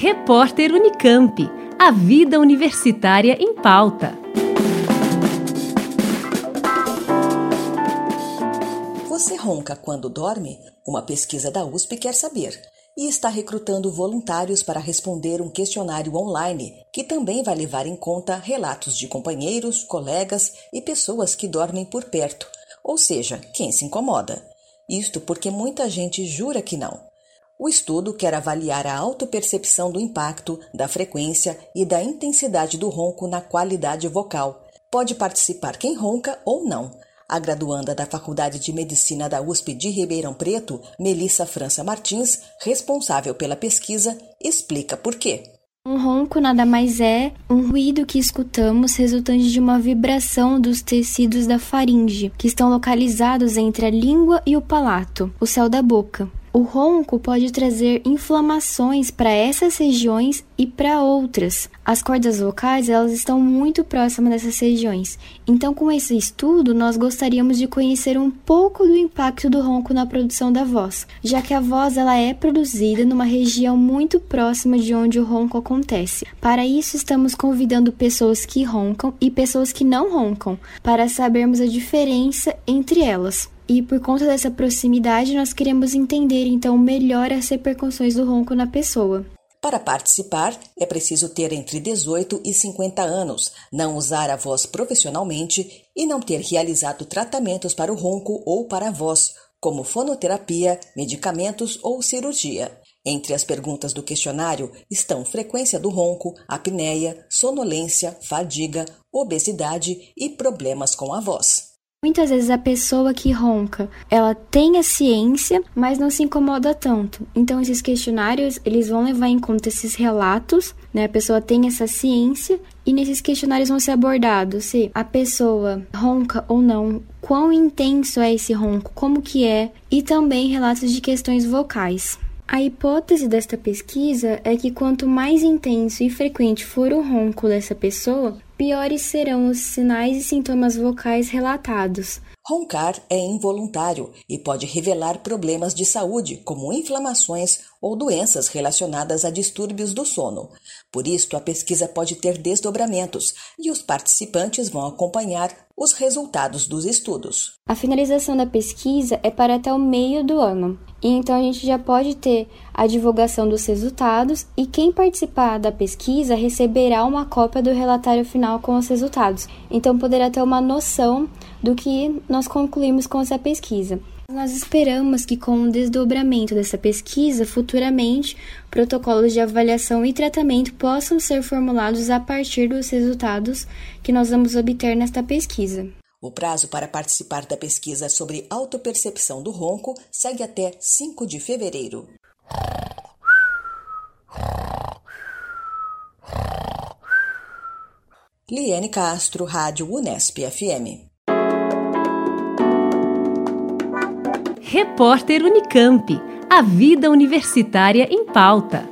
Repórter Unicamp. A vida universitária em pauta. Você ronca quando dorme? Uma pesquisa da USP quer saber e está recrutando voluntários para responder um questionário online que também vai levar em conta relatos de companheiros, colegas e pessoas que dormem por perto, ou seja, quem se incomoda. Isto porque muita gente jura que não. O estudo quer avaliar a autopercepção do impacto, da frequência e da intensidade do ronco na qualidade vocal. Pode participar quem ronca ou não. A graduanda da Faculdade de Medicina da USP de Ribeirão Preto, Melissa França Martins, responsável pela pesquisa, explica por quê. Um ronco nada mais é um ruído que escutamos resultante de uma vibração dos tecidos da faringe, que estão localizados entre a língua e o palato, o céu da boca. O ronco pode trazer inflamações para essas regiões e para outras. As cordas vocais, elas estão muito próximas dessas regiões. Então, com esse estudo, nós gostaríamos de conhecer um pouco do impacto do ronco na produção da voz, já que a voz ela é produzida numa região muito próxima de onde o ronco acontece. Para isso, estamos convidando pessoas que roncam e pessoas que não roncam, para sabermos a diferença entre elas. E por conta dessa proximidade, nós queremos entender então melhor as repercussões do ronco na pessoa. Para participar, é preciso ter entre 18 e 50 anos, não usar a voz profissionalmente e não ter realizado tratamentos para o ronco ou para a voz, como fonoterapia, medicamentos ou cirurgia. Entre as perguntas do questionário estão frequência do ronco, apneia, sonolência, fadiga, obesidade e problemas com a voz. Muitas vezes a pessoa que ronca, ela tem a ciência, mas não se incomoda tanto. Então esses questionários, eles vão levar em conta esses relatos, né? A pessoa tem essa ciência e nesses questionários vão ser abordados se a pessoa ronca ou não, quão intenso é esse ronco, como que é e também relatos de questões vocais. A hipótese desta pesquisa é que quanto mais intenso e frequente for o ronco dessa pessoa, piores serão os sinais e sintomas vocais relatados. Roncar é involuntário e pode revelar problemas de saúde, como inflamações ou doenças relacionadas a distúrbios do sono. Por isso, a pesquisa pode ter desdobramentos e os participantes vão acompanhar os resultados dos estudos. A finalização da pesquisa é para até o meio do ano. E então a gente já pode ter a divulgação dos resultados e quem participar da pesquisa receberá uma cópia do relatório final com os resultados. Então poderá ter uma noção do que nós concluímos com essa pesquisa. Nós esperamos que, com o desdobramento dessa pesquisa, futuramente protocolos de avaliação e tratamento possam ser formulados a partir dos resultados que nós vamos obter nesta pesquisa. O prazo para participar da pesquisa sobre autopercepção do ronco segue até 5 de fevereiro. Liane Castro, Rádio Unesp FM. Repórter Unicamp. A vida universitária em pauta.